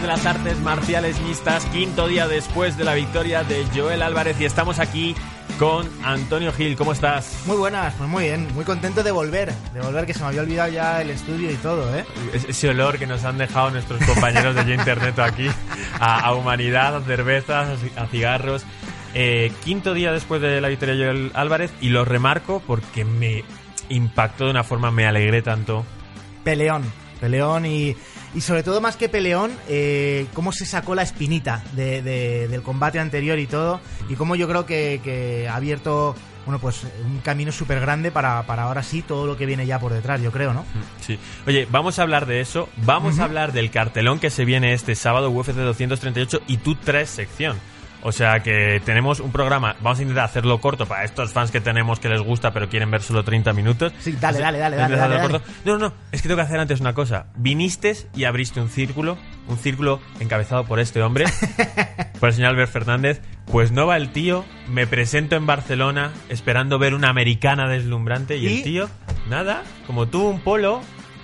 de las artes marciales mixtas, quinto día después de la victoria de Joel Álvarez y estamos aquí con Antonio Gil. ¿Cómo estás? Muy buenas, pues muy bien, muy contento de volver, de volver que se me había olvidado ya el estudio y todo, ¿eh? Ese olor que nos han dejado nuestros compañeros de Internet aquí, a, humanidad, a cervezas, a cigarros. Eh, quinto día después de la victoria de Joel Álvarez y lo remarco porque me impactó de una forma, me alegré tanto. Peleón, peleón y y sobre todo más que peleón, eh, cómo se sacó la espinita del combate anterior y todo, y cómo yo creo que, ha abierto bueno, pues un camino súper grande para, ahora sí todo lo que viene ya por detrás, yo creo, ¿no? Sí. Oye, vamos a hablar de eso, vamos a hablar del cartelón que se viene este sábado, UFC 238, y tú traes sección. O sea que tenemos un programa, vamos a intentar hacerlo corto para estos fans que tenemos que les gusta pero quieren ver solo 30 minutos. Sí, dale, dale, dale, dale, dale, No, no, no, es que tengo que hacer antes una cosa. Viniste y abriste un círculo, un círculo encabezado por este hombre, por el señor Albert Fernández. Pues no va el tío, me presento en Barcelona esperando ver una americana deslumbrante y, el tío, nada, como tú, un polo,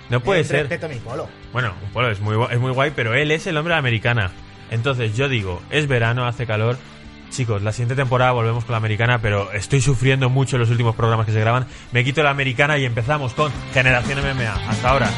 no puede eh, ser. Respeto mi polo. Bueno, un polo es muy, es muy guay, pero él es el hombre de americana. Entonces yo digo, es verano, hace calor. Chicos, la siguiente temporada volvemos con la americana, pero estoy sufriendo mucho en los últimos programas que se graban. Me quito la americana y empezamos con Generación MMA. Hasta ahora.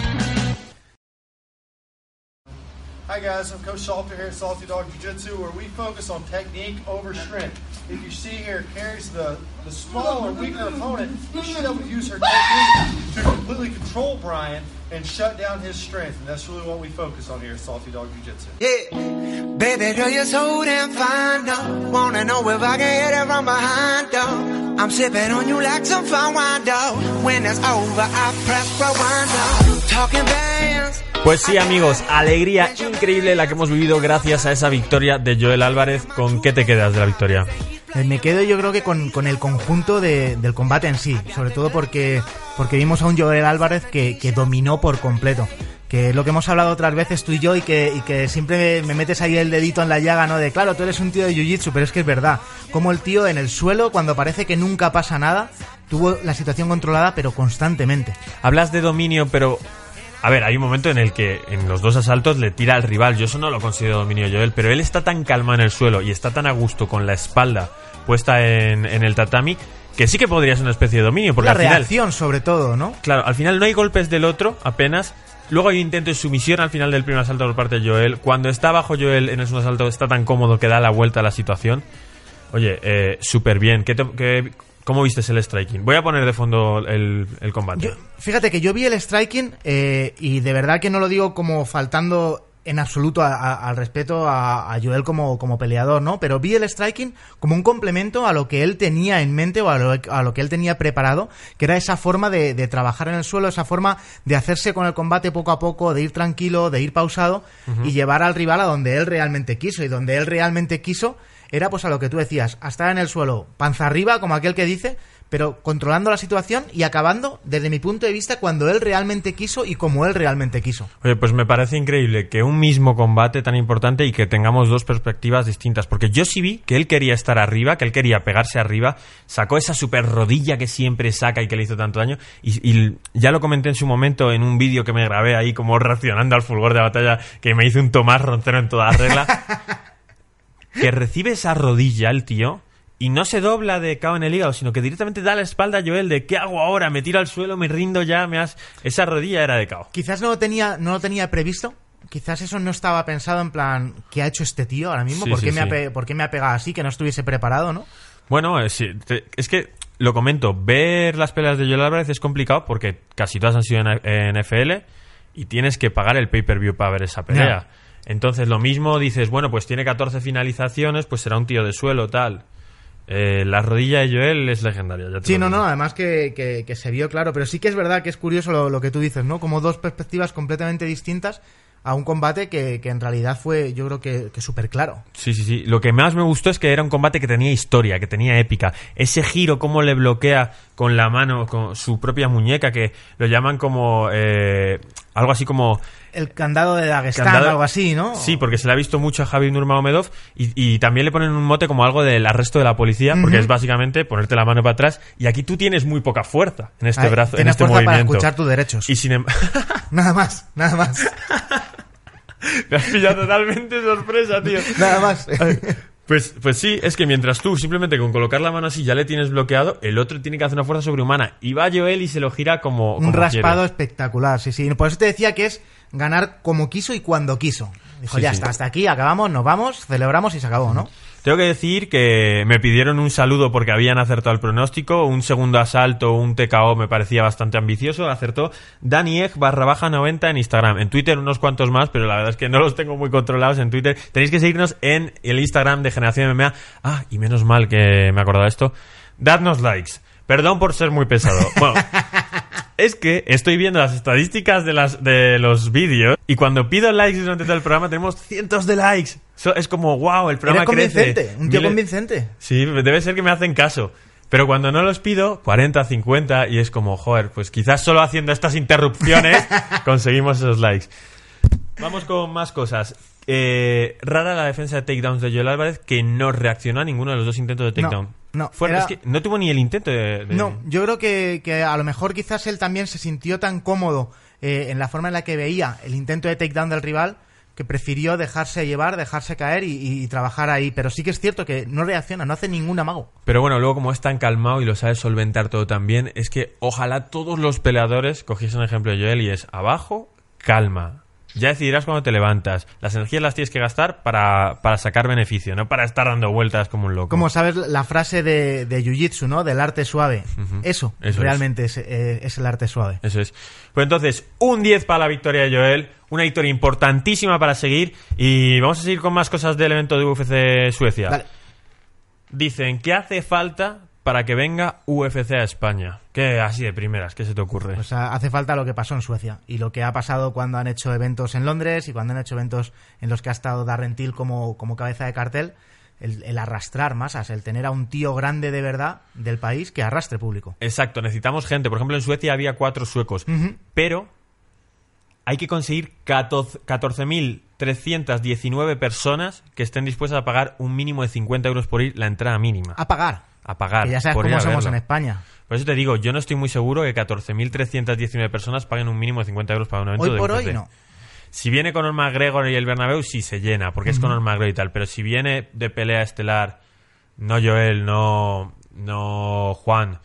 Hi guys, I'm Coach Salter here at Salty Dog Jiu-Jitsu where we focus on technique over strength. If you see here, carries the, the smaller, weaker opponent, be able to use her technique to completely control Brian and shut down his strength. And that's really what we focus on here at Salty Dog Jiu-Jitsu. Yeah. Baby girl, you're so damn fine, though. Wanna know if I can hit it from behind, though. I'm sipping on you like some fine wine, though. When it's over, I press rewind, though. Talking bands. Pues sí, amigos, alegría increíble la que hemos vivido gracias a esa victoria de Joel Álvarez. ¿Con qué te quedas de la victoria? Eh, me quedo yo creo que con, el conjunto del combate en sí, sobre todo porque, porque vimos a un Joel Álvarez que, dominó por completo. Que lo que hemos hablado otras veces tú y yo y que, y que siempre me metes ahí el dedito en la llaga, ¿no? De claro, tú eres un tío de Jiu-Jitsu, pero es que es verdad. Como el tío en el suelo, cuando parece que nunca pasa nada, tuvo la situación controlada, pero constantemente. Hablas de dominio, pero a ver, hay un momento en el que en los dos asaltos le tira al rival. Yo eso no lo considero dominio Joel, pero él está tan calma en el suelo y está tan a gusto con la espalda puesta en, el tatami que sí que podría ser una especie de dominio. Porque la al reacción, sobre todo, ¿no? Claro, al final no hay golpes del otro, apenas. Luego hay un intento de sumisión al final del primer asalto por parte de Joel. Cuando está bajo Joel en el segundo asalto está tan cómodo que da la vuelta a la situación. Oye, eh, súper bien. ¿Qué, ¿Qué, ¿Cómo viste el striking? Voy a poner de fondo el, combate. fíjate que yo vi el striking eh, y de verdad que no lo digo como faltando en absoluto al respeto a, Joel como, como, peleador, ¿no? Pero vi el striking como un complemento a lo que él tenía en mente o a lo, que él tenía preparado, que era esa forma de, trabajar en el suelo, esa forma de hacerse con el combate poco a poco, de ir tranquilo, de ir pausado y llevar al rival a donde él realmente quiso. Y donde él realmente quiso era pues a lo que tú decías, a estar en el suelo, panza arriba, como aquel que dice, pero controlando la situación y acabando, desde mi punto de vista, cuando él realmente quiso y como él realmente quiso. Oye, pues me parece increíble que un mismo combate tan importante y que tengamos dos perspectivas distintas, porque yo sí vi que él quería estar arriba, que él quería pegarse arriba, sacó esa super rodilla que siempre saca y que le hizo tanto daño, y, ya lo comenté en su momento en un vídeo que me grabé ahí como reaccionando al fulgor de batalla, que me hizo un Tomás Roncero en toda regla. que recibe esa rodilla el tío y no se dobla de cao en el hígado, sino que directamente da la espalda a Joel de ¿qué hago ahora? ¿Me tiro al suelo? ¿Me rindo ya? ¿Me has...? Esa rodilla era de cao. Quizás no lo tenía, no lo tenía previsto. Quizás eso no estaba pensado en plan, ¿qué ha hecho este tío ahora mismo? ¿Por, qué me ha ¿Por qué me ha pegado así? Que no estuviese preparado, ¿no? Bueno, es, es que lo comento, ver las peleas de Joel Álvarez es complicado porque casi todas han sido en, NFL y tienes que pagar el pay-per-view para ver esa pelea. Entonces, lo mismo dices, bueno, pues tiene 14 finalizaciones, pues será un tío de suelo, tal. Eh, la rodilla de Joel es legendaria. sí, no, no, además que, que, se vio claro, pero sí que es verdad que es curioso lo, lo, que tú dices, ¿no? Como dos perspectivas completamente distintas a un combate que, que en realidad fue, yo creo que, que súper claro. Sí, sí, sí. Lo que más me gustó es que era un combate que tenía historia, que tenía épica. Ese giro, cómo le bloquea con la mano, con su propia muñeca, que lo llaman como... Eh, algo así como el candado de Dagestán o algo así, ¿no? Sí, porque se le ha visto mucho a Javi Nurmagomedov y, y también le ponen un mote como algo del arresto de la policía, porque es básicamente ponerte la mano para atrás y aquí tú tienes muy poca fuerza en este brazo, en este fuerza movimiento. para escuchar tus derechos. Y sin em- nada más, nada más. Me has pillado totalmente sorpresa, tío. Nada más. Pues, pues sí, es que mientras tú simplemente con colocar la mano así ya le tienes bloqueado, el otro tiene que hacer una fuerza sobrehumana. Y va Joel y se lo gira como. Un raspado quiere. espectacular, sí, sí. Por eso te decía que es ganar como quiso y cuando quiso. Dijo, Sí, ya sí. está, hasta aquí, acabamos, nos vamos, celebramos y se acabó, ¿no? Tengo que decir que me pidieron un saludo porque habían acertado el pronóstico. Un segundo asalto, un TKO me parecía bastante ambicioso. Acertó Dani Egg barra baja 90 en Instagram. En Twitter unos cuantos más, pero la verdad es que no los tengo muy controlados en Twitter. Tenéis que seguirnos en el Instagram de Generación MMA. Ah, y menos mal que me de esto. Dadnos likes. Perdón por ser muy pesado. Bueno, es que estoy viendo las estadísticas de, las, de los vídeos y cuando pido likes durante todo el programa tenemos cientos de likes. So- es como, wow, el programa Eres convincente, crece. un tío Miles- convincente. Sí, debe ser que me hacen caso. Pero cuando no los pido, 40, 50, y es como, joder, pues quizás solo haciendo estas interrupciones conseguimos esos likes. Vamos con más cosas. Eh, rara la defensa de takedowns de Joel Álvarez que no reaccionó a ninguno de los dos intentos de No, takedown. no, Fue- era- es que no tuvo ni el intento de... de- No, yo creo que, que a lo mejor quizás él también se sintió tan cómodo eh, en la forma en la que veía el intento de takedown del rival que prefirió dejarse llevar, dejarse caer y, y trabajar ahí. Pero sí que es cierto que no reacciona, no hace ningún amago. Pero bueno, luego como es tan calmado y lo sabe solventar todo tan bien, es que ojalá todos los peleadores cogiesen el ejemplo de Joel y es abajo, calma. Ya decidirás cuando te levantas. Las energías las tienes que gastar para, para sacar beneficio, no para estar dando vueltas como un loco. Como sabes la frase de, de Jiu-Jitsu, ¿no? Del arte suave. Eso, Eso es. realmente es. eh, es el arte suave. Eso es. Pues entonces, un 10 para la victoria de Joel, una victoria importantísima para seguir y vamos a seguir con más cosas del evento de UFC Suecia. Dale. Dicen que hace falta para que venga UFC a España. ¿Qué así de primeras? ¿Qué se te ocurre? O sea, hace falta lo que pasó en Suecia y lo que ha pasado cuando han hecho eventos en Londres y cuando han hecho eventos en los que ha estado Darren Till como, como cabeza de cartel. El, el arrastrar masas, el tener a un tío grande de verdad del país que arrastre público. Exacto, necesitamos gente. Por ejemplo, en Suecia había cuatro suecos, pero hay que conseguir 14 14.319 personas que estén dispuestas a pagar un mínimo de 50 euros por ir la entrada mínima. A pagar. A pagar. Que ya sabes por cómo somos en España. Por eso te digo, yo no estoy muy seguro que 14.319 personas paguen un mínimo de 50 euros para un evento Hoy de por UFC. hoy no. Si viene Conor McGregor y el Bernabéu, sí se llena, porque es Conor McGregor y tal. Pero si viene de pelea estelar, no Joel, no, no Juan,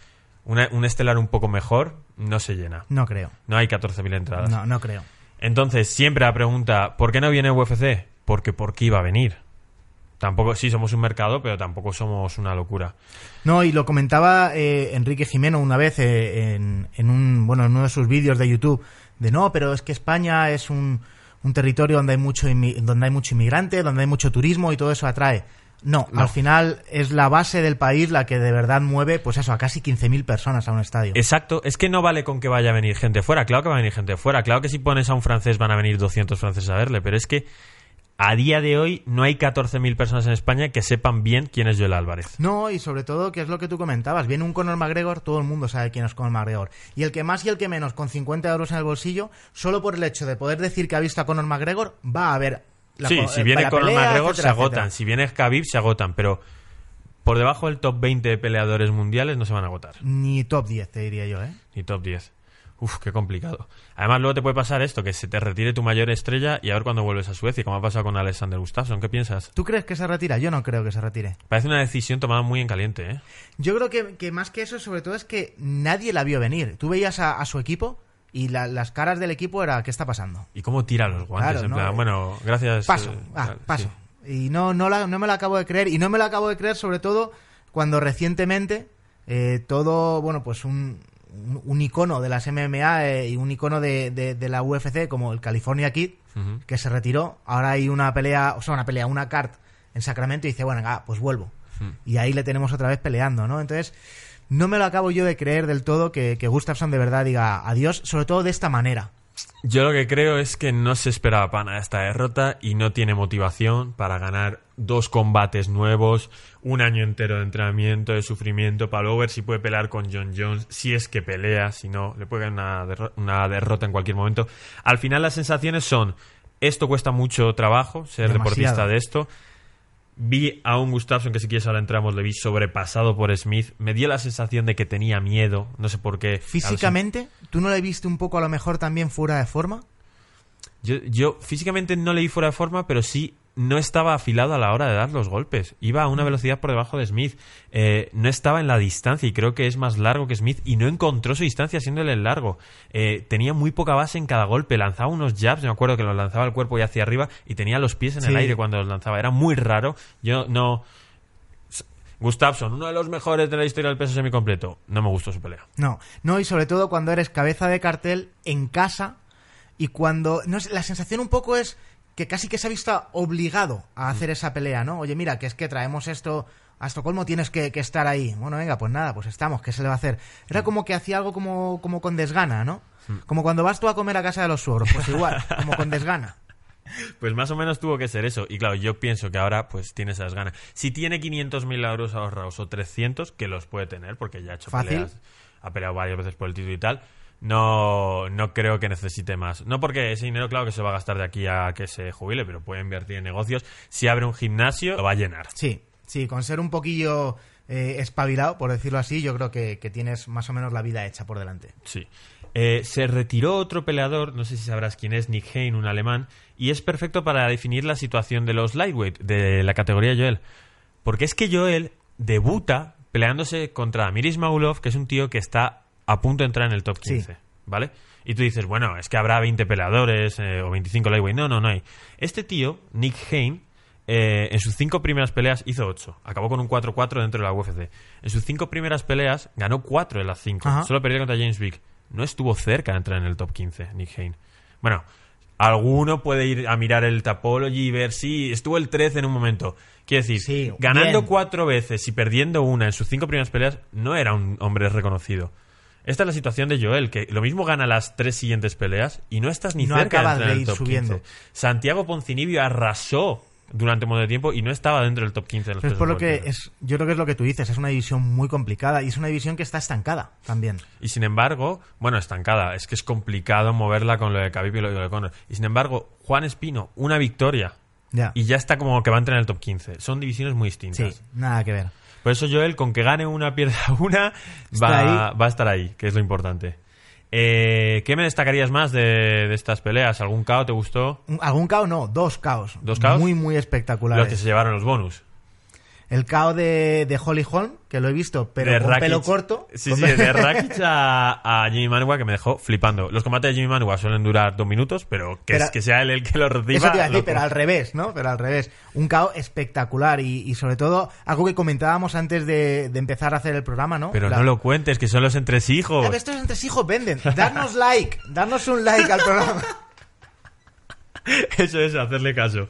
una- un estelar un poco mejor, no se llena. No creo. No hay 14.000 entradas. No, no creo. Entonces, siempre la pregunta, ¿por qué no viene UFC? Porque ¿por qué iba a venir? Tampoco, sí, somos un mercado, pero tampoco somos una locura. No, y lo comentaba eh, Enrique Jimeno una vez eh, en, en un, bueno, en uno de sus vídeos de YouTube, de no, pero es que España es un, un territorio donde hay mucho inmi- donde hay mucho inmigrante, donde hay mucho turismo y todo eso atrae. No, No. al final es la base del país la que de verdad mueve, pues eso, a casi 15.000 personas a un estadio. Exacto, es que no vale con que vaya a venir gente fuera. Claro que va a venir gente fuera. Claro que si pones a un francés van a venir 200 franceses a verle, pero es que a día de hoy no hay 14.000 personas en España que sepan bien quién es Joel Álvarez. No, y sobre todo, que es lo que tú comentabas, viene un Conor McGregor, todo el mundo sabe quién es Conor McGregor. Y el que más y el que menos, con 50 euros en el bolsillo, solo por el hecho de poder decir que ha visto a Conor McGregor, va a ver la sí, si viene la Conor pelea, McGregor se agotan, etcétera. si viene Khabib se agotan, pero por debajo del top 20 de peleadores mundiales no se van a agotar. Ni top 10, te diría yo, ¿eh? Ni top 10. Uf, qué complicado. Además, luego te puede pasar esto, que se te retire tu mayor estrella y a ver cuándo vuelves a Suecia, como ha pasado con Alexander Gustafsson. ¿Qué piensas? ¿Tú crees que se retira? Yo no creo que se retire. Parece una decisión tomada muy en caliente, ¿eh? Yo creo que, que más que eso, sobre todo, es que nadie la vio venir. Tú veías a, a su equipo y la- las caras del equipo era ¿qué está pasando? ¿Y cómo tira los guantes? Claro, en ¿no? plan, bueno, gracias. Paso, eh, ah, paso. sí. Y no, no, la- no me lo acabo de creer. Y no me lo acabo de creer, sobre todo, cuando recientemente eh, todo, bueno, pues un, un, icono de las MMA eh, y un icono de, de- de la UFC, como el California Kid, que se retiró. Ahora hay una pelea, o sea, una pelea, una cart en Sacramento y dice, bueno, pues vuelvo. Y ahí le tenemos otra vez peleando, ¿no? Entonces, no me lo acabo yo de creer del todo que, que Gustafsson de verdad diga adiós, sobre todo de esta manera. Yo lo que creo es que no se esperaba para nada esta derrota y no tiene motivación para ganar dos combates nuevos, un año entero de entrenamiento, de sufrimiento, para luego ver si puede pelear con John Jones, si es que pelea, si no, le puede caer una, derro- una derrota en cualquier momento. Al final las sensaciones son, esto cuesta mucho trabajo, ser Demasiado. deportista de esto. Vi a un Gustafsson que si quieres ahora entramos, le vi sobrepasado por Smith. Me dio la sensación de que tenía miedo, no sé por qué. Físicamente, ¿tú no le viste un poco a lo mejor también fuera de forma? Yo, yo físicamente no le di fuera de forma, pero sí no estaba afilado a la hora de dar los golpes. Iba a una velocidad por debajo de Smith. Eh, no estaba en la distancia y creo que es más largo que Smith y no encontró su distancia siéndole el largo. Eh, tenía muy poca base en cada golpe. Lanzaba unos jabs, me acuerdo que los lanzaba el cuerpo y hacia arriba y tenía los pies en el aire cuando los lanzaba. Era muy raro. Yo no... Gustafsson, uno de los mejores de la historia del peso semicompleto. No me gustó su pelea. No, no, y sobre todo cuando eres cabeza de cartel en casa y cuando. No sé, la sensación un poco es que casi que se ha visto obligado a hacer esa pelea, ¿no? Oye, mira, que es que traemos esto a Estocolmo, tienes que, que estar ahí. Bueno, venga, pues nada, pues estamos, ¿qué se le va a hacer? Era como que hacía algo como, como con desgana, ¿no? Como cuando vas tú a comer a casa de los suegros, pues igual, como con desgana. Pues más o menos tuvo que ser eso. Y claro, yo pienso que ahora pues tiene esas ganas. Si tiene 500.000 euros ahorrados o 300, que los puede tener porque ya ha hecho Fácil. peleas, ha peleado varias veces por el título y tal. No, no creo que necesite más. No porque ese dinero, claro, que se va a gastar de aquí a que se jubile, pero puede invertir en negocios. Si abre un gimnasio, lo va a llenar. Sí, sí, con ser un poquillo eh, espabilado, por decirlo así, yo creo que, que tienes más o menos la vida hecha por delante. Sí. Eh, se retiró otro peleador, no sé si sabrás quién es, Nick Hain, un alemán, y es perfecto para definir la situación de los lightweight, de la categoría Joel. Porque es que Joel debuta peleándose contra Amir Ismailov, que es un tío que está a punto de entrar en el top Sí. 15, ¿vale? Y tú dices, bueno, es que habrá 20 peleadores eh, o 25 lightweight. No, no, no hay. Este tío, Nick Hain, eh, en sus cinco primeras peleas hizo 8. Acabó con un 4-4 dentro de la UFC. En sus cinco primeras peleas ganó 4 de las 5. Ajá. Solo perdió contra James Vick. No estuvo cerca de entrar en el top 15, Nick Hain. Bueno, alguno puede ir a mirar el Tapology y ver si estuvo el 13 en un momento. Quiero decir, Sí, ganando bien. cuatro veces y perdiendo una en sus cinco primeras peleas, no era un hombre reconocido. Esta es la situación de Joel, que lo mismo gana las tres siguientes peleas y no estás ni No cerca de entrar de en el ir top subiendo. 15. Santiago Poncinibio arrasó durante un montón de tiempo y no estaba dentro del top 15 de los Pero es pesos por lo que es, yo creo que es lo que tú dices, es una división muy complicada y es una división que está estancada también. Y sin embargo, bueno, estancada, es que es complicado moverla con lo de Khabib y lo de Conor. Y sin embargo, Juan Espino, una victoria Ya. y ya está como que va a entrar en el top 15. Son divisiones muy distintas. Sí, nada que ver. Por eso Joel, con que gane una, pierda una, va, a estar ahí, que es lo importante. Eh, ¿Qué me destacarías más de, de estas peleas? ¿Algún KO te gustó? Un- ¿Algún caos? No, dos caos. ¿Dos caos? Muy, muy Los espectaculares. que se llevaron los bonus. El caos de, de Holly Holm, que lo he visto, pero de con Rakic- pelo corto. Sí, sí, de Rakic a, a Jimmy Manua que me dejó flipando. Los combates de Jimmy Manua suelen durar dos minutos, pero que, Pero- es, que sea él el que lo reciba. Eso te iba a decir, loco. pero al revés, ¿no? Pero al revés. Un caos espectacular y, y sobre todo algo que comentábamos antes de, de empezar a hacer el programa, ¿no? Pero La- no lo cuentes, que son los entresijos. Estos entresijos venden. Darnos like, darnos un like al programa. Eso es, hacerle caso.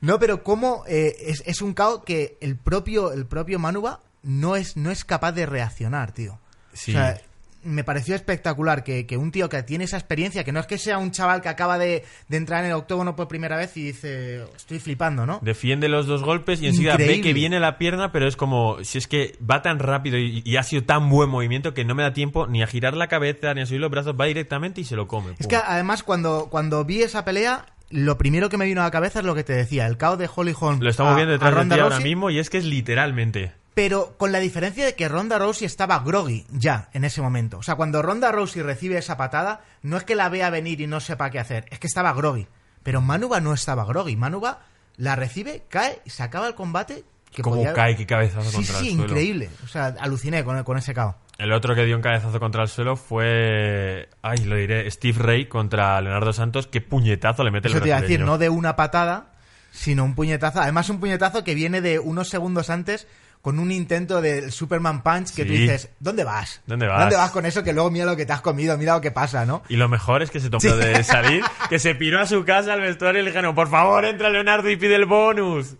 No, pero cómo eh, es, es un caos que el propio, el propio Manuba no es, no es capaz de reaccionar, tío. Sí. O sea, me pareció espectacular que, que un tío que tiene esa experiencia, que no es que sea un chaval que acaba de, de entrar en el octógono por primera vez y dice, estoy flipando, ¿no? Defiende los dos golpes y enseguida ve que viene la pierna, pero es como, si es que va tan rápido y, y ha sido tan buen movimiento que no me da tiempo ni a girar la cabeza ni a subir los brazos, va directamente y se lo come. Es Pum. que además cuando, cuando vi esa pelea, lo primero que me vino a la cabeza es lo que te decía, el caos de Holly Holm. Lo estamos a- viendo detrás de ti ahora mismo y es que es literalmente. Pero con la diferencia de que Ronda Rousey estaba groggy ya en ese momento. O sea, cuando Ronda Rousey recibe esa patada, no es que la vea venir y no sepa qué hacer, es que estaba groggy. Pero Manuba no estaba groggy. Manuba la recibe, cae y se acaba el combate. Que Como podía- cae, qué cabezazo Sí, contra sí, el suelo. increíble. O sea, aluciné con, con ese caos. El otro que dio un cabezazo contra el suelo fue. Ay, lo diré. Steve Ray contra Leonardo Santos. Qué puñetazo le mete Eso el te iba a decir, no de una patada, sino un puñetazo. Además, un puñetazo que viene de unos segundos antes con un intento del Superman Punch que tú dices, ¿dónde vas? ¿Dónde vas? ¿Dónde vas con eso? Que luego mira lo que te has comido, mira lo que pasa, ¿no? Y lo mejor es que se tomó de salir, que se piró a su casa al vestuario y le dijeron, por favor, entra Leonardo y pide el bonus.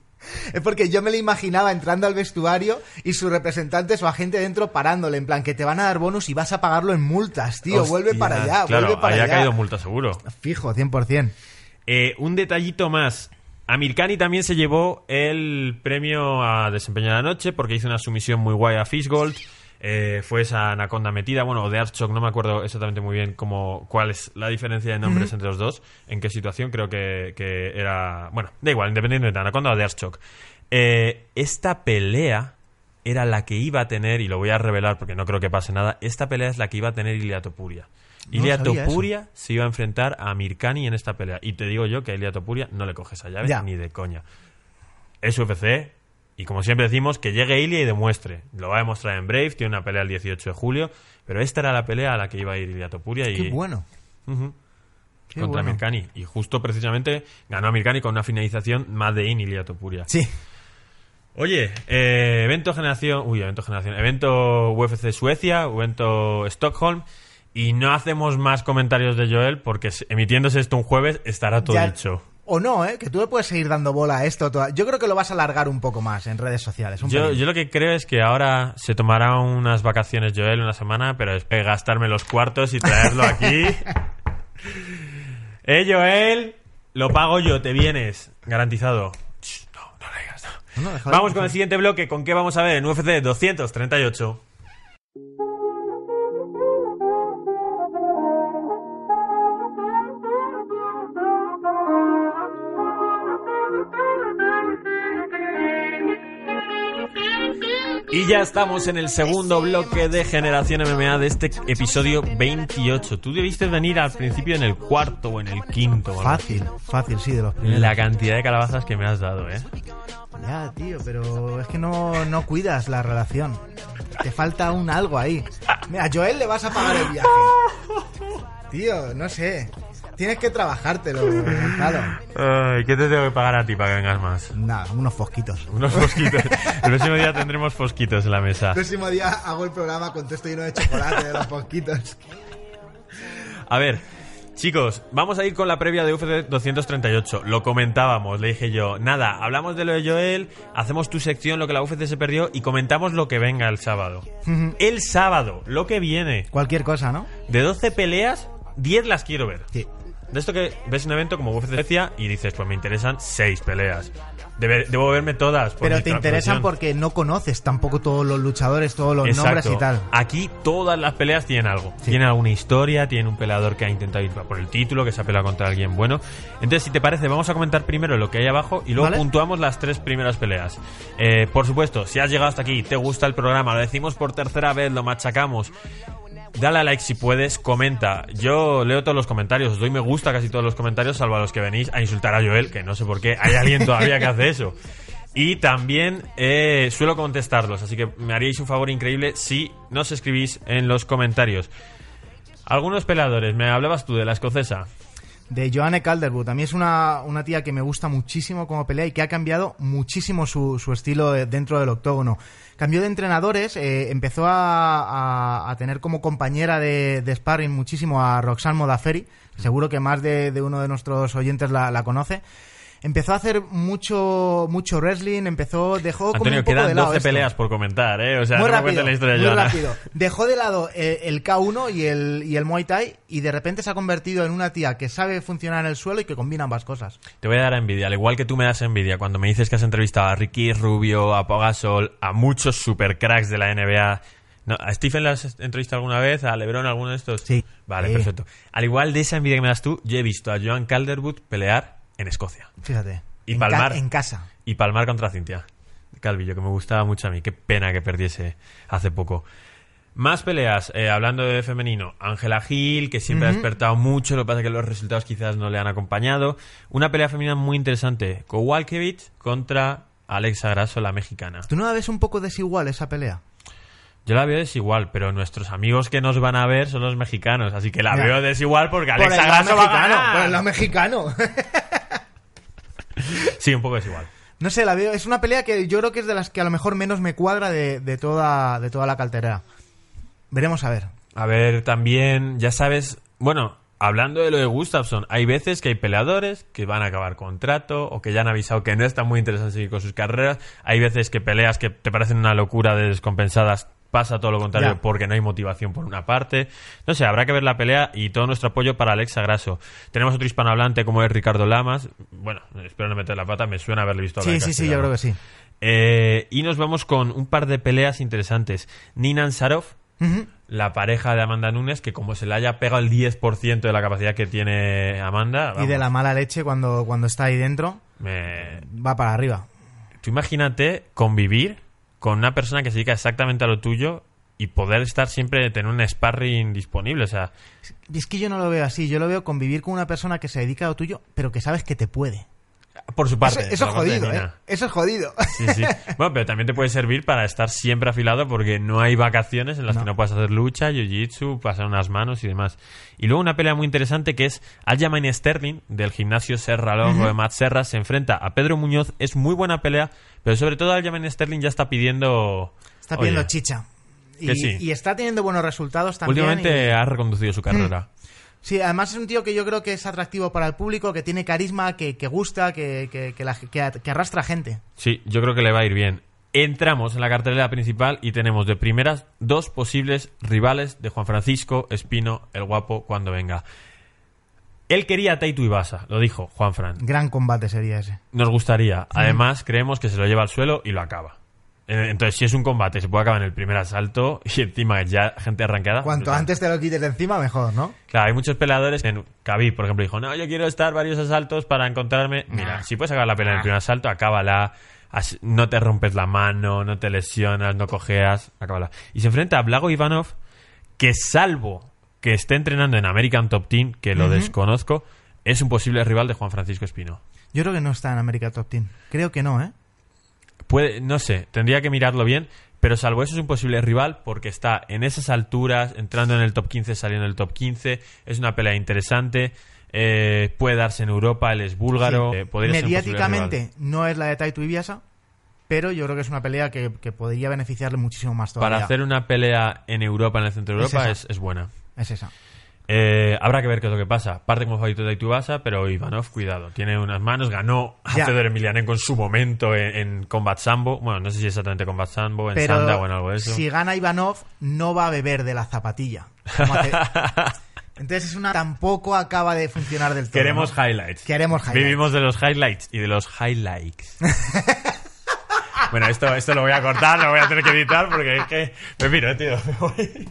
Es porque yo me lo imaginaba entrando al vestuario y sus representantes o agente dentro parándole, en plan, que te van a dar bonus y vas a pagarlo en multas, tío. vuelve para allá, claro, vuelve para haya allá. caído multa seguro. Fijo, 100%. Eh, un detallito más. Amirkani también se llevó el premio a desempeño de la noche porque hizo una sumisión muy guay a Fishgold. Eh, fue esa anaconda metida, bueno, o de Archok, no me acuerdo exactamente muy bien cómo, cuál es la diferencia de nombres entre los dos, en qué situación creo que, que era... Bueno, da igual, independientemente de anaconda o de Archok. Eh, esta pelea era la que iba a tener, y lo voy a revelar porque no creo que pase nada, esta pelea es la que iba a tener Ilia Topuria. No Ilia Topuria se iba a enfrentar a Mirkani en esta pelea. Y te digo yo que a Ilia Topuria no le coge esa llave Ya. ni de coña. Es UFC y como siempre decimos, que llegue Ilia y demuestre. Lo va a demostrar en Brave, tiene una pelea el 18 de julio, pero esta era la pelea a la que iba a ir Ilia Topuria y... Qué bueno. Qué contra bueno. Mirkani. Y justo precisamente ganó a Mirkani con una finalización más de in Topuria. Sí. Oye, eh, evento generación, uy, evento generación, evento UFC Suecia, evento Stockholm, y no hacemos más comentarios de Joel porque emitiéndose esto un jueves estará todo Ya- dicho. O no, ¿eh? Que tú le puedes seguir dando bola a esto. toda- Yo creo que lo vas a alargar un poco más en redes sociales. un Yo, lo que creo es que ahora se tomará unas vacaciones Joel una semana, pero es que gastarme los cuartos y traerlo aquí. eh, Joel, lo pago yo, te vienes, garantizado. No, no lo digas, no. No. Vamos con el siguiente bloque. ¿Con qué vamos a ver en UFC 238? Y ya estamos en el segundo bloque de Generación MMA de este episodio 28. Tú debiste venir al principio en el cuarto o en el quinto. así. Fácil, fácil, sí, de los primeros. La cantidad de calabazas que me has dado, ¿eh? Ya, tío, pero es que no, no cuidas la relación. Te falta un algo ahí. Mira, a Joel le vas a pagar el viaje. Tío, no sé. Tienes que trabajártelo. Ay, ¿Qué te tengo que pagar a ti para que vengas más? Nada, unos fosquitos. Unos fosquitos. El próximo día tendremos fosquitos en la mesa. El próximo día hago el programa con texto lleno de chocolate de los fosquitos. A ver, chicos, vamos a ir con la previa de UFC 238. Lo comentábamos, le dije yo, nada, hablamos de lo de Joel, hacemos tu sección, lo que la UFC se perdió, y comentamos lo que venga el sábado. el sábado, lo que viene. Cualquier cosa, ¿no? De 12 peleas, 10 las quiero ver. Sí. De esto que ves un evento como UFC Suecia y dices, pues me interesan 6 peleas. Debe- debo verme todas. por Pero te interesan porque no conoces tampoco todos los luchadores, todos los Exacto. nombres y tal. Aquí todas las peleas tienen algo. Tienen alguna historia, tienen un peleador que ha intentado ir por el título, que se ha peleado contra alguien bueno. Entonces, si te parece, vamos a comentar primero lo que hay abajo y luego Vale. puntuamos las tres primeras peleas. Eh, por supuesto, si has llegado hasta aquí, te gusta el programa, lo decimos por tercera vez, lo machacamos. Dale a like si puedes, comenta. Yo leo todos los comentarios, os doy me gusta casi todos los comentarios, salvo a los que venís a insultar a Joel, que no sé por qué hay alguien todavía que hace eso. Y también eh, suelo contestarlos, así que me haríais un favor increíble si nos escribís en los comentarios. Algunos peleadores, me hablabas tú de la escocesa. De Joanne Calderwood. A mí es una, una tía que me gusta muchísimo como pelea y que ha cambiado muchísimo su, su estilo dentro del octógono. Cambió de entrenadores, eh, empezó a, a- a tener como compañera de, de sparring muchísimo a Roxanne Modaferi. Seguro que más de, de uno de nuestros oyentes la, la conoce. Empezó a hacer mucho mucho wrestling, empezó, dejó como Antonio, un poco quedan de lado 12 esto. peleas por comentar, ¿eh? O sea, muy no rápido, la historia muy de Joana. rápido. Dejó de lado el K1 y el, y el Muay Thai y de repente se ha convertido en una tía que sabe funcionar en el suelo y que combina ambas cosas. Te voy a dar envidia, al igual que tú me das envidia cuando me dices que has entrevistado a Ricky Rubio, a Pogasol, a muchos supercracks de la NBA. No, ¿A Stephen le has entrevistado alguna vez? ¿A LeBron alguno de estos? Sí. Vale, perfecto. Al igual de esa envidia que me das tú, yo he visto a Joan Calderwood pelear en Escocia. Fíjate. Y en palmar. ca- en casa. Y palmar contra Cintia Calvillo, que me gustaba mucho a mí. Qué pena que perdiese hace poco. Más peleas, eh, hablando de femenino. Ángela Gil, que siempre ha despertado mucho, lo que pasa es que los resultados quizás no le han acompañado. Una pelea femenina muy interesante. Kowalkiewicz contra Alexa Grasso, la mexicana. ¿Tú no la ves un poco desigual esa pelea? Yo la veo desigual, pero nuestros amigos que nos van a ver son los mexicanos, así que la Ya. veo desigual porque Por Alexa lado Grasso va a mexicano, ganar. por el lado mexicano. Sí, un poco desigual. no sé, la veo. Es una pelea que yo creo que es de las que a lo mejor menos me cuadra de, de toda, de toda la calterera. Veremos a ver. A ver, también, ya sabes, bueno, hablando de lo de Gustafsson, hay veces que hay peleadores que van a acabar contrato o que ya han avisado que no están muy interesados en seguir con sus carreras. Hay veces que peleas que te parecen una locura de descompensadas. Pasa todo lo contrario Ya. porque no hay motivación por una parte. No sé, habrá que ver la pelea y todo nuestro apoyo para Alexa Grasso. Tenemos otro hispanohablante como es Ricardo Lamas. Bueno, espero no meter la pata, me suena haberle visto hablar Sí, sí, sí, yo creo que sí. Eh, y nos vamos con un par de peleas interesantes. Nina Ansarov, la pareja de Amanda Nunes, que como se le haya pegado el 10% de la capacidad que tiene Amanda, Y de la mala leche cuando, cuando está ahí dentro, me- va para arriba. tú imagínate convivir con una persona que se dedica exactamente a lo tuyo y poder estar siempre, tener un sparring disponible. O sea, es que yo no lo veo así. Yo lo veo convivir con una persona que se dedica a lo tuyo, pero que sabes que te puede. Por su parte. eso, eso es jodido, ¿eh? Eso es jodido. Sí, sí. Bueno, pero también te puede servir para estar siempre afilado porque no hay vacaciones en las que No. puedas hacer lucha, jiu-jitsu, pasar unas manos y demás. Y luego una pelea muy interesante que es Aljamain Sterling del gimnasio Serra Longo de Matt Serra se enfrenta a Pedro Muñoz. Es muy buena pelea, pero sobre todo Aljamain Sterling ya está pidiendo... Está pidiendo Oye, chicha. Y, que sí. y está teniendo buenos resultados también. Últimamente y- ha reconducido su carrera. Sí, además es un tío que yo creo que es atractivo para el público, que tiene carisma, que, que gusta, que, que, que la- arrastra gente. Sí, yo creo que le va a ir bien. Entramos en la cartelera principal y tenemos de primeras dos posibles rivales de Juan Francisco Espino, el guapo, cuando venga. Él quería a Taito Ibasa, lo dijo Juan Fran. Gran combate sería ese. Nos gustaría. Además, creemos que se lo lleva al suelo y lo acaba. Eh, Entonces, si es un combate, se puede acabar en el primer asalto y encima ya gente arrancada. Cuanto brutal. antes te lo quites de encima, mejor, ¿no? Claro, hay muchos peleadores. En Khabib, por ejemplo, dijo: No, yo quiero estar varios asaltos para encontrarme. Mira, si puedes acabar la pelea en el primer asalto, acábala. No te rompes la mano, no te lesionas, no cojeas, acábala. Y se enfrenta a Blago Ivanov, que salvo que esté entrenando en American Top Team, que lo desconozco, es un posible rival de Juan Francisco Espino. Yo creo que no está en América Top Team. Creo que no, ¿eh? Puede, no sé, tendría que mirarlo bien, pero salvo eso es un posible rival porque está en esas alturas, entrando en el top 15, saliendo del top 15, es una pelea interesante, eh, puede darse en Europa, él es búlgaro, Sí. eh, Mediáticamente no es la de Taito Ibiasa, pero yo creo que es una pelea que, que podría beneficiarle muchísimo más todavía. Para hacer una pelea en Europa, en el centro de Es Europa, esa. es, es buena. Es esa. Eh, habrá que ver qué es lo que pasa. Parte como favorito de Itubasa, pero Ivanov, cuidado, tiene unas manos, ganó a. Fedor Emelianenko en su momento en, en Combat Sambo. Bueno, no sé si exactamente Combat Sambo, en Pero Sanda o en algo de eso. si gana Ivanov, no va a beber de la zapatilla. Entonces es una tampoco acaba de funcionar del todo. Queremos ¿no? highlights. Queremos highlights. Vivimos de los highlights y de los highlights. bueno, esto, esto lo voy a cortar, lo voy a tener que editar porque es que me miro, tío. me voy.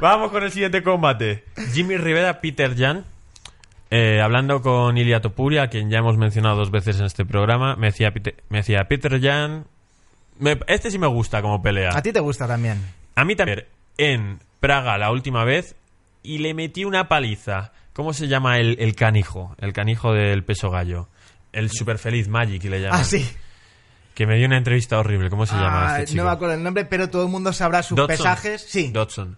Vamos con el siguiente combate. Jimmy Rivera, Peter Jan. Eh, hablando con Ilia Topuria, a quien ya hemos mencionado dos veces en este programa, me decía, Peter- me decía Peter Jan. me- este sí me gusta como pelea. A ti te gusta también. A mí también. En Praga la última vez y le metí una paliza. ¿Cómo se llama el, el canijo? El canijo del peso gallo. El super feliz Magic le llaman. Ah, sí. Que me dio una entrevista horrible. ¿Cómo se llama Ah, este chico? no me acuerdo el nombre, pero todo el mundo sabrá sus Dodson. pesajes. Sí, Dodson.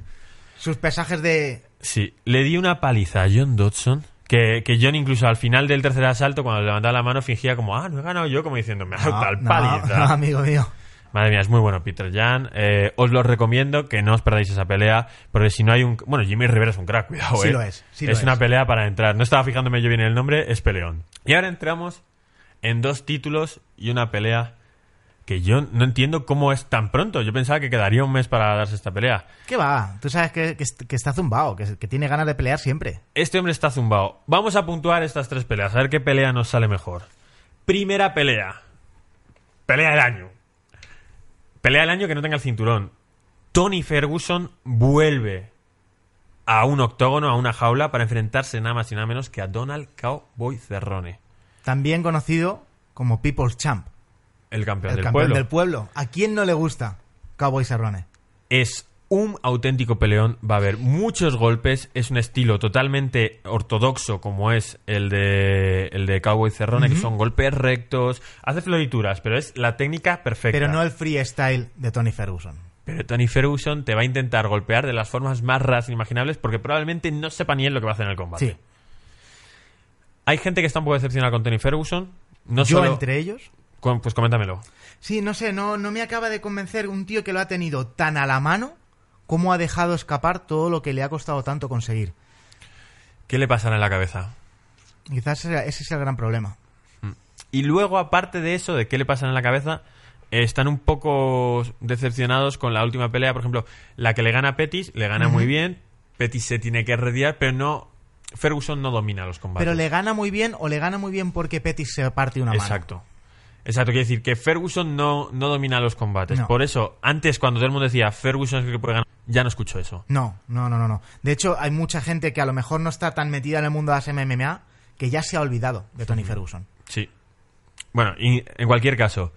sus pesajes de. Sí, le di una paliza a John Dodson. Que, que John incluso al final del tercer asalto, cuando levantaba la mano, fingía como, ah, no he ganado yo, como diciendo, me ha dado No, tal no, paliza. no, amigo mío. Madre mía, es muy bueno Peter Jan. Eh, os lo recomiendo que no os perdáis esa pelea, porque si no hay un... Bueno, Jimmy Rivera es un crack, cuidado, Sí eh. lo es, sí lo es es. una pelea para entrar. No estaba fijándome yo bien en el nombre, es peleón. Y ahora entramos en dos títulos y una pelea que yo no entiendo cómo es tan pronto. Yo pensaba que quedaría un mes para darse esta pelea. ¿Qué va? Tú sabes que, que, est- que está zumbado, que, que tiene ganas de pelear siempre. Este hombre está zumbado. Vamos a puntuar estas tres peleas, a ver qué pelea nos sale mejor. Primera pelea. Pelea del año. Pelea del año que no tenga el cinturón. Tony Ferguson vuelve a un octógono, a una jaula, para enfrentarse nada más y nada menos que a Donald Cowboy Cerrone, También conocido como People's Champ, el campeón el del campeón pueblo. del pueblo. ¿A quién no le gusta Cowboy Serrone? es un auténtico peleón, va a haber muchos golpes, es un estilo totalmente ortodoxo como es el de el de Cowboy Cerrone, que son golpes rectos, hace florituras, pero es la técnica perfecta. Pero no el freestyle de Tony Ferguson. Pero Tony Ferguson te va a intentar golpear de las formas más raras inimaginables porque probablemente no sepa ni él lo que va a hacer en el combate. Sí. Hay gente que está un poco decepcionada con Tony Ferguson. No Yo solo- entre ellos. Pues coméntamelo. Sí, no sé, no, no me acaba de convencer un tío que lo ha tenido tan a la mano como ha dejado escapar todo lo que le ha costado tanto conseguir. ¿Qué le pasará en la cabeza? Quizás ese es el gran problema. Y luego, aparte de eso, de qué le pasa en la cabeza, eh, están un poco decepcionados con la última pelea. Por ejemplo, la que le gana a Pettis, le gana muy bien. Pettis se tiene que rediar, pero no. Ferguson no domina los combates. Pero le gana muy bien o le gana muy bien porque Pettis se parte una mano. Exacto. Exacto, quiere decir que Ferguson no, no domina los combates. No. Por eso, antes cuando todo el mundo decía Ferguson es el que puede ganar, ya no escucho eso. No, no, no, no, no. De hecho, hay mucha gente que a lo mejor no está tan metida en el mundo de las MMA que ya se ha olvidado de Tony Ferguson. Sí. Bueno, y en cualquier caso,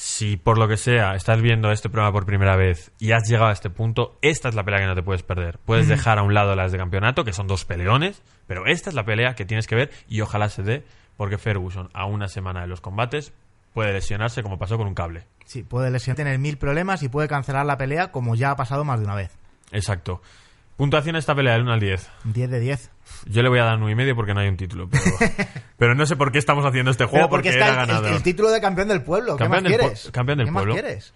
Si por lo que sea estás viendo este programa por primera vez y has llegado a este punto, esta es la pelea que no te puedes perder. Puedes dejar a un lado las de campeonato, que son dos peleones, pero esta es la pelea que tienes que ver y ojalá se dé, porque Ferguson a una semana de los combates puede lesionarse como pasó con un cable. Sí, puede lesionar, tener mil problemas y puede cancelar la pelea como ya ha pasado más de una vez. Exacto. Puntuación a esta pelea del 1 al 10. 10 de 10. Yo le voy a dar un y medio porque no hay un título. Pero, pero no sé por qué estamos haciendo este juego Pero porque, porque, está el- el, el título de campeón del pueblo. ¿Qué Campeón más del quieres? campeón del ¿Qué pueblo. más quieres?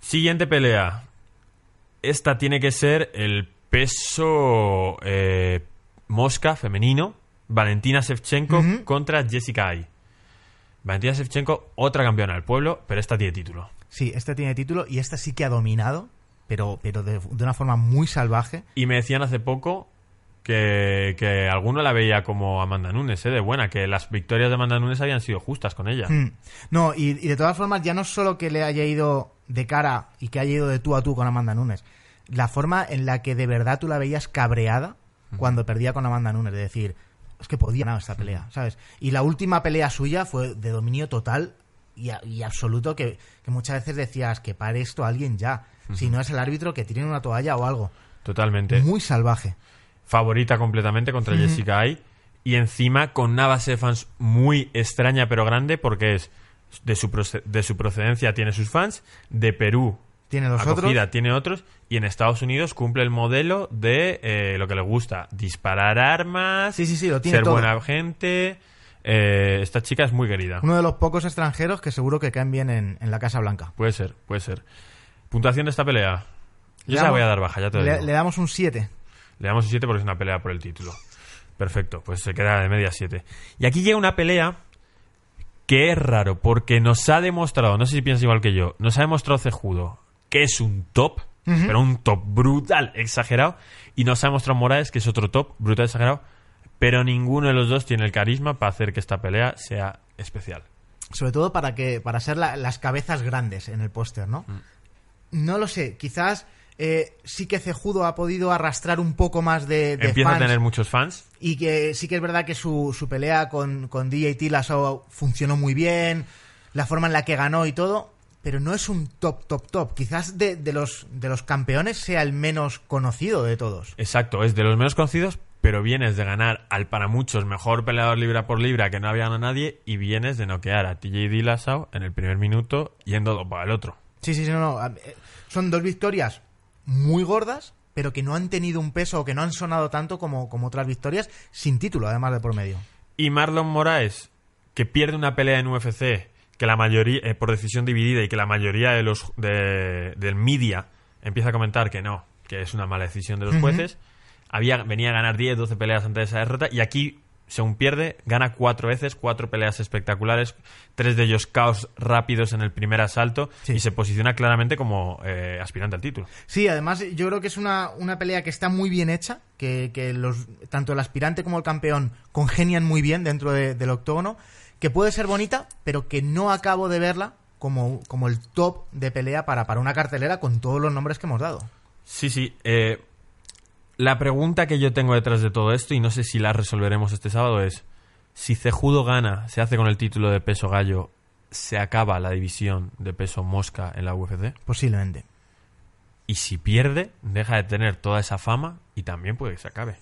Siguiente pelea. Esta tiene que ser el peso eh, mosca femenino. Valentina Shevchenko contra Jessica Ai. Valentina Shevchenko, otra campeona del pueblo, pero esta tiene título. Sí, este tiene título y esta sí que ha dominado, pero, pero de, de una forma muy salvaje. Y me decían hace poco que, que alguno la veía como Amanda Nunes, ¿eh? de buena, que las victorias de Amanda Nunes habían sido justas con ella. Mm. No, y, y de todas formas, ya no solo que le haya ido de cara y que haya ido de tú a tú con Amanda Nunes, la forma en la que de verdad tú la veías cabreada cuando perdía con Amanda Nunes, de decir, es que podía ganar esta pelea, ¿sabes? Y la última pelea suya fue de dominio total y, a- y absoluto, que, que muchas veces decías que pare esto a alguien ya, si no es el árbitro que tiene una toalla o algo. Totalmente. Muy salvaje. favorita completamente contra Jessica Ai y encima con una base de fans muy extraña pero grande porque es de su, de su procedencia tiene sus fans, de Perú Tiene los acogida otros. tiene otros y en Estados Unidos cumple el modelo de eh, lo que le gusta, disparar armas, Sí, sí, sí, lo tiene ser todo. buena gente. Eh, esta chica es muy querida. Uno de los pocos extranjeros que seguro que caen bien en, en la Casa Blanca. Puede ser, puede ser. Puntuación de esta pelea. Yo se la voy a dar baja, ya te lo Le, digo. le damos un 7. Le damos un 7 porque es una pelea por el título. Perfecto, pues se queda de media 7. Y aquí llega una pelea que es raro porque nos ha demostrado, no sé si piensas igual que yo, nos ha demostrado Cejudo que es un top, pero un top brutal, exagerado, y nos ha demostrado Moraes que es otro top brutal, exagerado, pero ninguno de los dos tiene el carisma para hacer que esta pelea sea especial. Sobre todo para que para ser la- las cabezas grandes en el póster, ¿no? Mm. No lo sé, quizás eh, sí que Cejudo ha podido arrastrar un poco más de, de Empieza fans a tener muchos fans. y que sí que es verdad que su, su pelea con, con DJT Lasso funcionó muy bien, la forma en la que ganó y todo, pero no es un top, top, top. Quizás de, de los, de los campeones sea el menos conocido de todos. Exacto, es de los menos conocidos, pero vienes de ganar al para muchos mejor peleador libra por libra que no había ganado nadie y vienes de noquear a TJ Dillashaw en el primer minuto yendo para el otro. Sí, sí, sí, no, no. a- eh, Son dos victorias muy gordas, pero que no han tenido un peso o que no han sonado tanto como, como otras victorias, sin título, además de por medio. Y Marlon Moraes, que pierde una pelea en UFC, que la mayoría, eh, por decisión dividida y que la mayoría de los de- del media empieza a comentar que no, que es una mala decisión de los jueces. Había, venía a ganar 10, 12 peleas antes de esa derrota y aquí, según pierde, gana cuatro veces, cuatro peleas espectaculares, tres de ellos caos rápidos en el primer asalto Sí. y se posiciona claramente como eh, aspirante al título. Sí, además yo creo que es una, una pelea que está muy bien hecha, que, que los, tanto el aspirante como el campeón congenian muy bien dentro de- del octógono, que puede ser bonita, pero que no acabo de verla como, como el top de pelea para, para una cartelera con todos los nombres que hemos dado. Sí, sí. eh, la pregunta que yo tengo detrás de todo esto, y no sé si la resolveremos este sábado, es: si Cejudo gana, se hace con el título de peso gallo, ¿se acaba la división de peso mosca en la UFC? Posiblemente. Y si pierde, deja de tener toda esa fama y también puede que se acabe.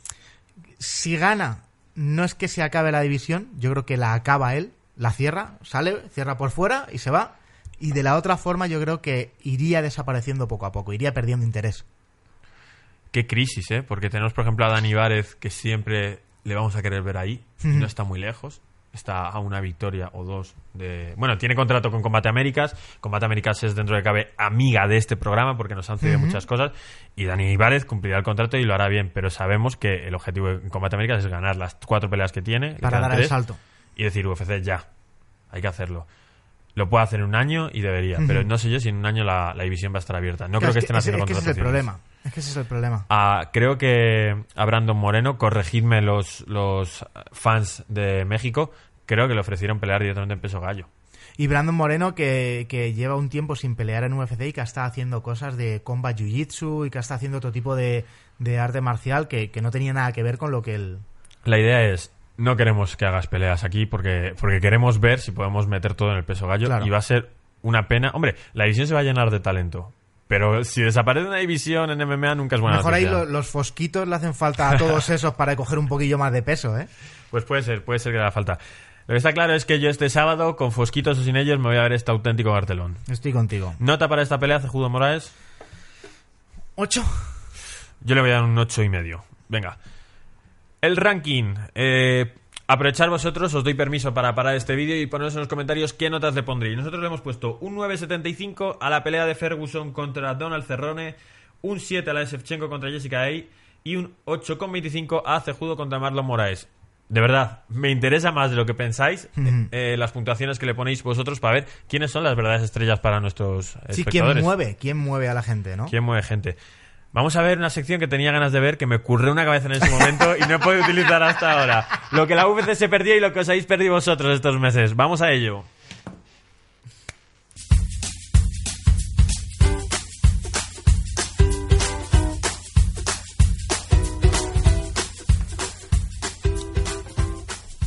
si gana, no es que se acabe la división, yo creo que la acaba él, la cierra, sale, cierra por fuera y se va. Y de la otra forma yo creo que iría desapareciendo poco a poco, iría perdiendo interés. Qué crisis, ¿eh? Porque tenemos, por ejemplo, a Dani Várez, que siempre le vamos a querer ver ahí. y No está muy lejos. Está a una victoria o dos de... Bueno, tiene contrato con Combate Américas. Combate Américas es, dentro de cabe, amiga de este programa porque nos han cedido muchas cosas. Y Dani Várez cumplirá el contrato y lo hará bien. Pero sabemos que el objetivo de Combate Américas es ganar las cuatro peleas que tiene. Para dar el salto. Y decir, UFC, ya. Hay que hacerlo. Lo puede hacer en un año y debería. Pero no sé yo si en un año la, la división va a estar abierta. No creo que es estén es- haciendo es que ese es el problema. Es que ese es el problema. Ah, creo que a Brandon Moreno, corregidme los, los fans de México, creo que le ofrecieron pelear directamente en peso gallo. Y Brandon Moreno, que, que lleva un tiempo sin pelear en UFC y que está haciendo cosas de combat jiu-jitsu y que está haciendo otro tipo de, de arte marcial que, que no tenía nada que ver con lo que él... La idea es no queremos que hagas peleas aquí porque, porque queremos ver si podemos meter todo en el peso gallo Claro. y va a ser una pena. Hombre, la división se va a llenar de talento. Pero si desaparece una división en MMA nunca es buena Mejor ahí noticia. lo- los fosquitos le hacen falta a todos esos para coger un poquillo más de peso, ¿eh? Pues puede ser, puede ser que le haga falta. Lo que está claro es que yo este sábado, con Fosquitos o sin ellos, me voy a ver este auténtico cartelón. Estoy contigo. Nota para esta pelea, Cejudo Moraes. ¿Ocho? Yo le voy a dar un ocho y medio. Venga. El ranking. Eh, aprovechar vosotros, os doy permiso para parar este vídeo y poneros en los comentarios qué notas le pondréis. Nosotros le hemos puesto un 9.75 a la pelea de Ferguson contra Donald Cerrone, un 7 a la de Shevchenko contra Jessica Ay y un 8,25 a Cejudo contra Marlon Moraes. De verdad, me interesa más de lo que pensáis eh, eh, las puntuaciones que le ponéis vosotros para ver quiénes son las verdaderas estrellas para nuestros Sí, ¿quién espectadores. mueve? ¿Quién mueve a la gente, no? ¿Quién mueve gente? Vamos a ver una sección que tenía ganas de ver, que me ocurrió una cabeza en ese momento y no he podido utilizar hasta ahora. Lo que la UFC se perdió y lo que os habéis perdido vosotros estos meses. Vamos a ello.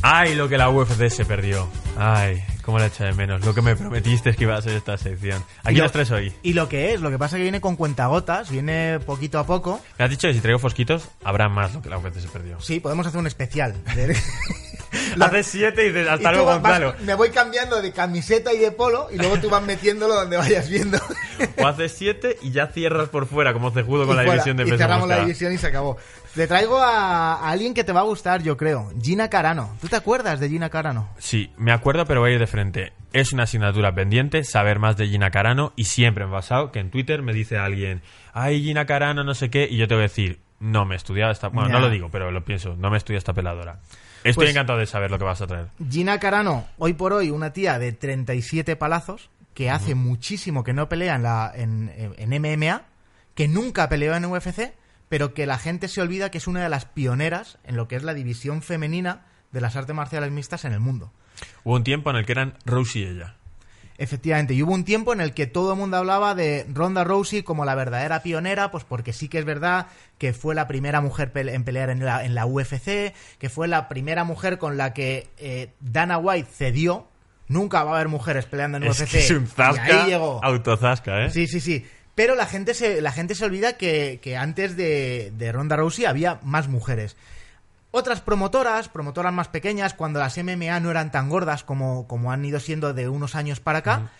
Ay, lo que la UFC se perdió. Ay, cómo la echa de menos. Lo que me prometiste es que iba a ser esta sección. Aquí Y lo- los tres hoy. Y lo que es, lo que pasa es que viene con cuentagotas, viene poquito a poco. Me has dicho que si traigo fosquitos, habrá más lo que la UFC se perdió. Sí, podemos hacer un especial. de- Haces siete y dices, hasta Y luego, vas- Gonzalo. me voy cambiando de camiseta y de polo y luego tú vas metiéndolo donde vayas viendo. O haces siete y ya cierras por fuera, como cejudo con Y la fuera, división de y peso cerramos la división y se acabó. Le traigo a, a alguien que te va a gustar, yo creo. Gina Carano. ¿Tú te acuerdas de Gina Carano? Sí, me acuerdo, pero voy a ir de frente. Es una asignatura pendiente saber más de Gina Carano y siempre me ha pasado que en Twitter me dice alguien, ay, Gina Carano, no sé qué, y yo te voy a decir, no me he estudiado esta... Bueno, no lo digo, pero lo pienso, no me he estudiado esta peladora. Estoy Pues- encantado de saber lo que vas a traer. Gina Carano, hoy por hoy, una tía de 37 palazos, que hace muchísimo que no pelea en, la, en, en MMA, que nunca peleó en UFC, pero que la gente se olvida que es una de las pioneras en lo que es la división femenina de las artes marciales mixtas en el mundo. Hubo un tiempo en el que eran Rose y ella. Efectivamente, y hubo un tiempo en el que todo el mundo hablaba de Ronda Rousey como la verdadera pionera, pues porque sí que es verdad que fue la primera mujer pele- en pelear en la, en la UFC, que fue la primera mujer con la que eh, Dana White cedió. Nunca va a haber mujeres peleando en Es UFC. que es un y zasca, ahí llegó. autozasca, ¿eh? Sí, sí, sí. Pero la gente se, la gente se olvida que, que antes de, de Ronda Rousey había más mujeres. Otras promotoras, promotoras más pequeñas, cuando las MMA no eran tan gordas como, como han ido siendo de unos años para acá,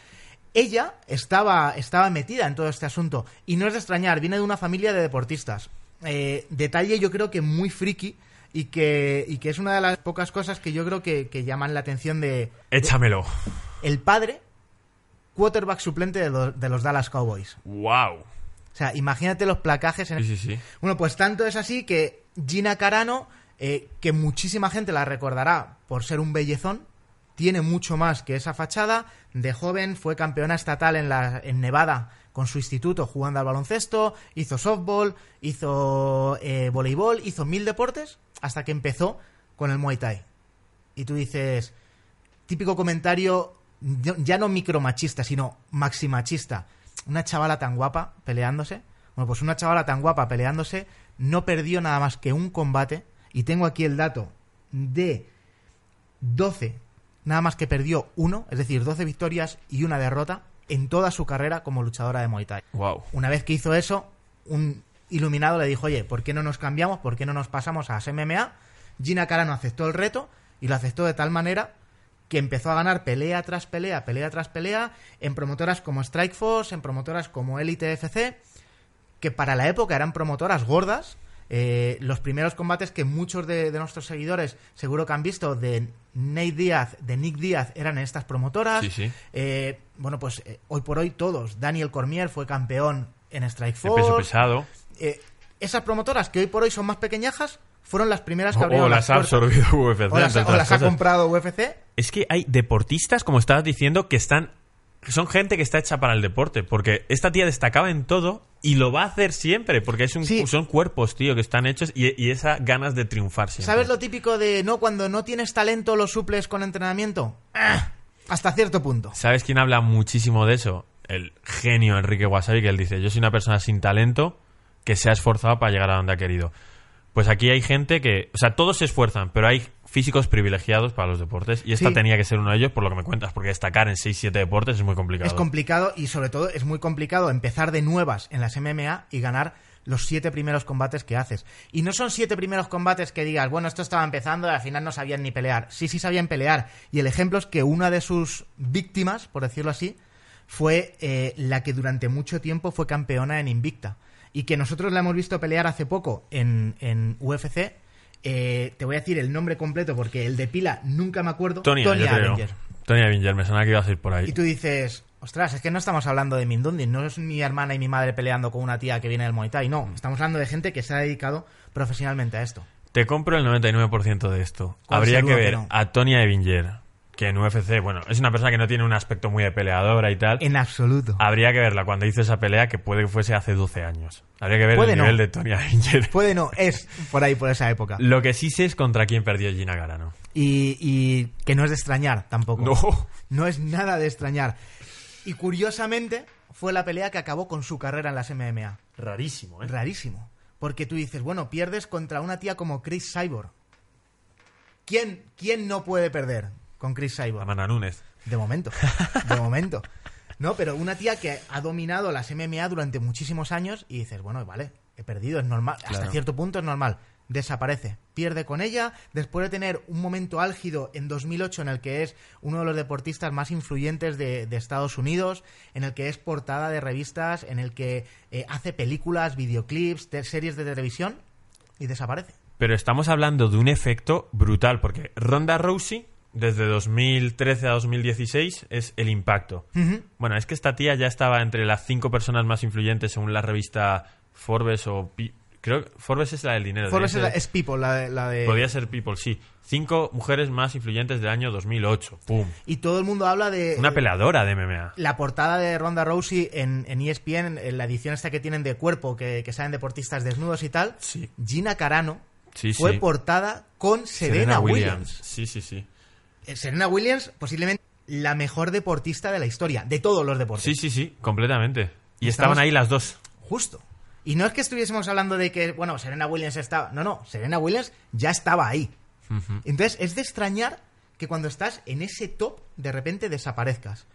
ella estaba, estaba metida en todo este asunto. Y no es de extrañar, viene de una familia de deportistas. Eh, detalle yo creo que muy friki y que, y que es una de las pocas cosas que yo creo que, que llaman la atención de Échamelo. el padre, quarterback suplente de los, de los Dallas Cowboys. ¡Wow! O sea, imagínate los placajes en Sí, sí, sí. bueno, pues tanto es así que Gina Carano, eh, que muchísima gente la recordará por ser un bellezón, tiene mucho más que esa fachada. De joven fue campeona estatal en, la, en Nevada con su instituto jugando al baloncesto, hizo softball, hizo eh, voleibol, hizo mil deportes hasta que empezó con el Muay Thai. Y tú dices, típico comentario, ya no micromachista, sino maximachista. Una chavala tan guapa peleándose. Bueno, pues una chavala tan guapa peleándose no perdió nada más que un combate. Y tengo aquí el dato de 12, nada más que perdió uno, es decir, 12 victorias y una derrota en toda su carrera como luchadora de Muay Thai. ¡Wow! Una vez que hizo eso, un iluminado le dijo, oye, ¿por qué no nos cambiamos? ¿Por qué no nos pasamos a MMA? Gina Carano aceptó el reto y lo aceptó de tal manera que empezó a ganar pelea tras pelea, pelea tras pelea, en promotoras como Strikeforce, en promotoras como Elite FC, que para la época eran promotoras gordas. Eh, los primeros combates que muchos de, de nuestros seguidores seguro que han visto de Nate Díaz, de Nick Díaz, eran en estas promotoras. Sí, sí. Eh, bueno, pues eh, hoy por hoy todos. Daniel Cormier fue campeón en De Strikeforce. peso pesado. Esas promotoras que hoy por hoy son más pequeñajas fueron las primeras que abrieron o las ha absorbido UFC. O las, o ha comprado UFC. Es que hay deportistas, como estabas diciendo, que están. son gente que está hecha para el deporte. Porque esta tía destacaba en todo y lo va a hacer siempre. Porque es un, Sí. son cuerpos, tío, que están hechos y, y esa ganas de triunfar siempre. ¿Sabes lo típico de no cuando no tienes talento lo suples con entrenamiento? Ah, hasta cierto punto. ¿Sabes quién habla muchísimo de eso? El genio Enrique Wasabi, que él dice: Yo soy una persona sin talento que se ha esforzado para llegar a donde ha querido. Pues aquí hay gente que, o sea, todos se esfuerzan, pero hay físicos privilegiados para los deportes y esta Sí. tenía que ser uno de ellos por lo que me cuentas, porque destacar en 6-7 deportes es muy complicado. Es complicado y sobre todo es muy complicado empezar de nuevas en las MMA y ganar los siete primeros combates que haces. Y no son siete primeros combates que digas, bueno, esto estaba empezando y al final no sabían ni pelear. Sí, sí sabían pelear. Y el ejemplo es que una de sus víctimas, por decirlo así, fue eh, la que durante mucho tiempo fue campeona en Invicta. Y que nosotros la hemos visto pelear hace poco en, en UFC. Eh, te voy a decir el nombre completo porque el de pila nunca me acuerdo. Tony. Avenger. Tony Avenger, me suena que ibas a ir por ahí. Y tú dices, ostras, es que no estamos hablando de Mindundi, no es mi hermana y mi madre peleando con una tía que viene del Muay Thai, no, estamos hablando de gente que se ha dedicado profesionalmente a esto. Te compro el 99% de esto. ¿Cuál Habría que ver no? a Tony Avenger, que en UFC, bueno, es una persona que no tiene un aspecto muy de peleadora y tal. En absoluto. Habría que verla cuando hizo esa pelea, que puede que fuese hace 12 años. Habría que ver Puede el no. nivel de Tony Avenger. Puede no, es por ahí, por esa época. Lo que sí sé es contra quién perdió Gina Carano. Y, y que no es de extrañar tampoco. No. No es nada de extrañar. Y curiosamente fue la pelea que acabó con su carrera en las MMA. Rarísimo, ¿eh? Rarísimo. Porque tú dices, bueno, pierdes contra una tía como Chris Cyborg. ¿Quién, quién no puede perder con Chris Cyborg? Amanda Núñez. De momento, de momento. No, pero una tía que ha dominado las MMA durante muchísimos años y dices, bueno, vale, he perdido, es normal. Hasta cierto punto es normal. Desaparece, pierde con ella, después de tener un momento álgido en 2008 en el que es uno de los deportistas más influyentes de, de Estados Unidos, en el que es portada de revistas, en el que eh, hace películas, videoclips, series de televisión y desaparece. Pero estamos hablando de un efecto brutal, porque Ronda Rousey, desde 2013 a 2016, es el impacto. Bueno, es que esta tía ya estaba entre las cinco personas más influyentes según la revista Forbes o... Pi- Creo que Forbes es la del dinero. Forbes es, la- People, la de... la de- Podría ser People, sí. Cinco mujeres más influyentes del año 2008. ¡Pum! Y todo el mundo habla de... Una peleadora de MMA. la portada de Ronda Rousey en, en E ESPN, en la edición esta que tienen de cuerpo, que, que salen deportistas desnudos y tal, Sí. Gina Carano Sí, fue sí. portada con Serena, Williams. Sí, sí, sí. Eh, Serena Williams, posiblemente la mejor deportista de la historia, de todos los deportes. Sí, sí, sí, completamente. Y Estamos- estaban ahí las dos. Justo. Y no es que estuviésemos hablando de que, bueno, Serena Williams estaba. No, no, Serena Williams ya estaba ahí. Entonces, es de extrañar que cuando estás en ese top, de repente desaparezcas.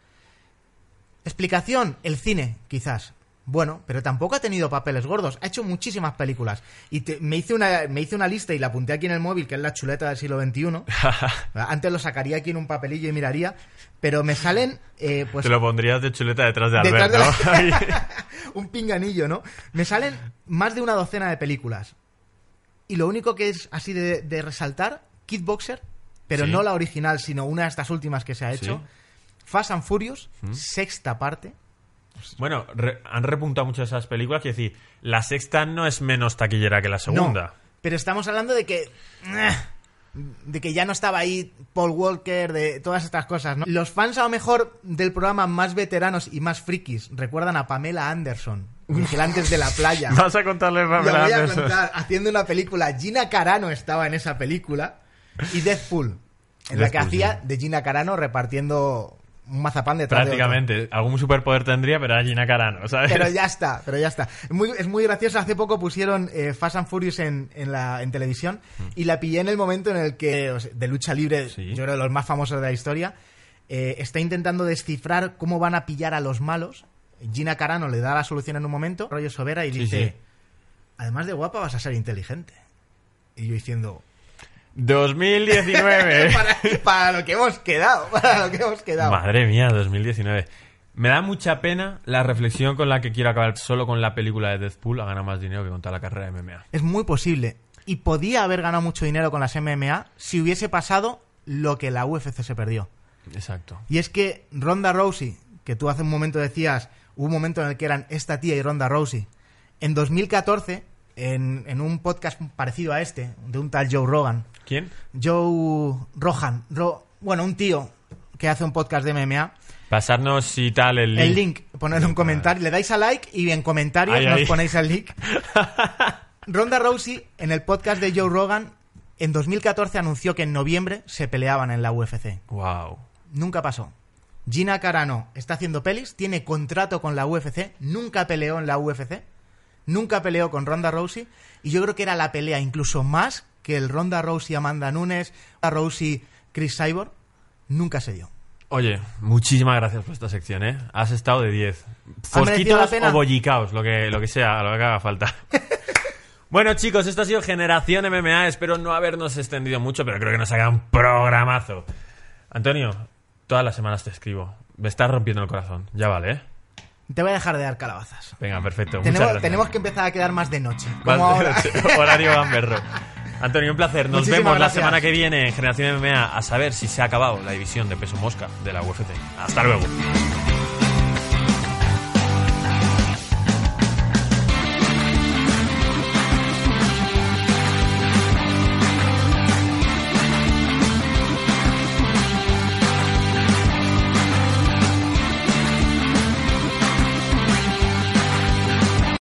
Explicación, el cine, quizás. Bueno, pero tampoco ha tenido papeles gordos. Ha hecho muchísimas películas. Y te- me, hice una, me hice una lista y la apunté aquí en el móvil, que es la chuleta del siglo XXI. Antes lo sacaría aquí en un papelillo y miraría. Pero me salen, eh, pues, Te lo pondrías de chuleta detrás de Detrás Albert, de ¿no? Ahí. un pinganillo, ¿no? Me salen más de una docena de películas. Y lo único que es así de, de resaltar, Kickboxer, pero Sí. no la original, sino una de estas últimas que se ha hecho. Sí. Fast and Furious, sexta parte. Bueno, re- han repuntado mucho esas películas. Quiero decir, la sexta no es menos taquillera que la segunda. No, pero estamos hablando de que... eh, De que ya no estaba ahí Paul Walker, de todas estas cosas, ¿no? Los fans a lo mejor del programa más veteranos y más frikis recuerdan a Pamela Anderson, Vigilantes de la Playa. Vas a contarle Lo Pamela voy a Anderson. contar haciendo una película. Gina Carano estaba en esa película. Y Deathpool. En la que hacía sí. de Gina Carano repartiendo un mazapán de. Prácticamente. Algún superpoder tendría, pero era Gina Carano, ¿sabes? Pero ya está, pero ya está. Es muy, es muy gracioso. Hace poco pusieron eh, Fast and Furious en, en, la, en televisión y la pillé en el momento en el que, de lucha libre, Mm. Sí. yo creo de los más famosos de la historia, eh, está intentando descifrar cómo van a pillar a los malos. Gina Carano le da la solución en un momento, rollo Sobera, y Sí, dice, sí. además de guapa vas a ser inteligente. Y yo diciendo, 2019. para, para lo que hemos quedado, para lo que hemos quedado. Madre mía, 2019. Me da mucha pena la reflexión con la que quiero acabar solo con la película de Deathpool. Ha ganado más dinero que con toda la carrera de MMA. Es muy posible. Y podía haber ganado mucho dinero con las MMA si hubiese pasado lo que la UFC se perdió. Exacto. Y es que Ronda Rousey, que tú hace un momento decías, hubo un momento en el que eran esta tía y Ronda Rousey. En 2014, en, en un podcast parecido a este, de un tal Joe Rogan, ¿Quién? Joe Rogan, Ro- bueno, un tío que hace un podcast de MMA, Pasarnos y tal el link. el link, ponerle un comentario, le dais a like y en comentarios nos ponéis el link. Ronda Rousey, en el podcast de Joe Rogan, en 2014 anunció que en noviembre se peleaban en la UFC. Wow. Nunca pasó. Gina Carano está haciendo pelis, tiene contrato con la UFC, nunca peleó en la UFC, nunca peleó con Ronda Rousey y yo creo que era la pelea incluso más que el Ronda Rousey Amanda Nunes, Ronda Rousey Chris Cyborg, nunca se dio. Oye, muchísimas gracias por esta sección, ¿eh? Has estado de 10. ¿Ha merecido la Fosquitos o bollicaos, lo que, lo que sea, lo que haga falta. bueno, chicos, esto ha sido Generación MMA. Espero no habernos extendido mucho, pero creo que nos haga un programazo. Antonio, todas las semanas te escribo. Me estás rompiendo el corazón. Ya vale, ¿eh? Te voy a dejar de dar calabazas. Venga, perfecto. Tenemos, que empezar a quedar más de noche. Como ahora. Horario gamberro. Antonio, un placer. Nos Muchísimas vemos la semana que viene en Generación MMA a saber si se ha acabado la división de peso mosca de la UFC. Hasta luego.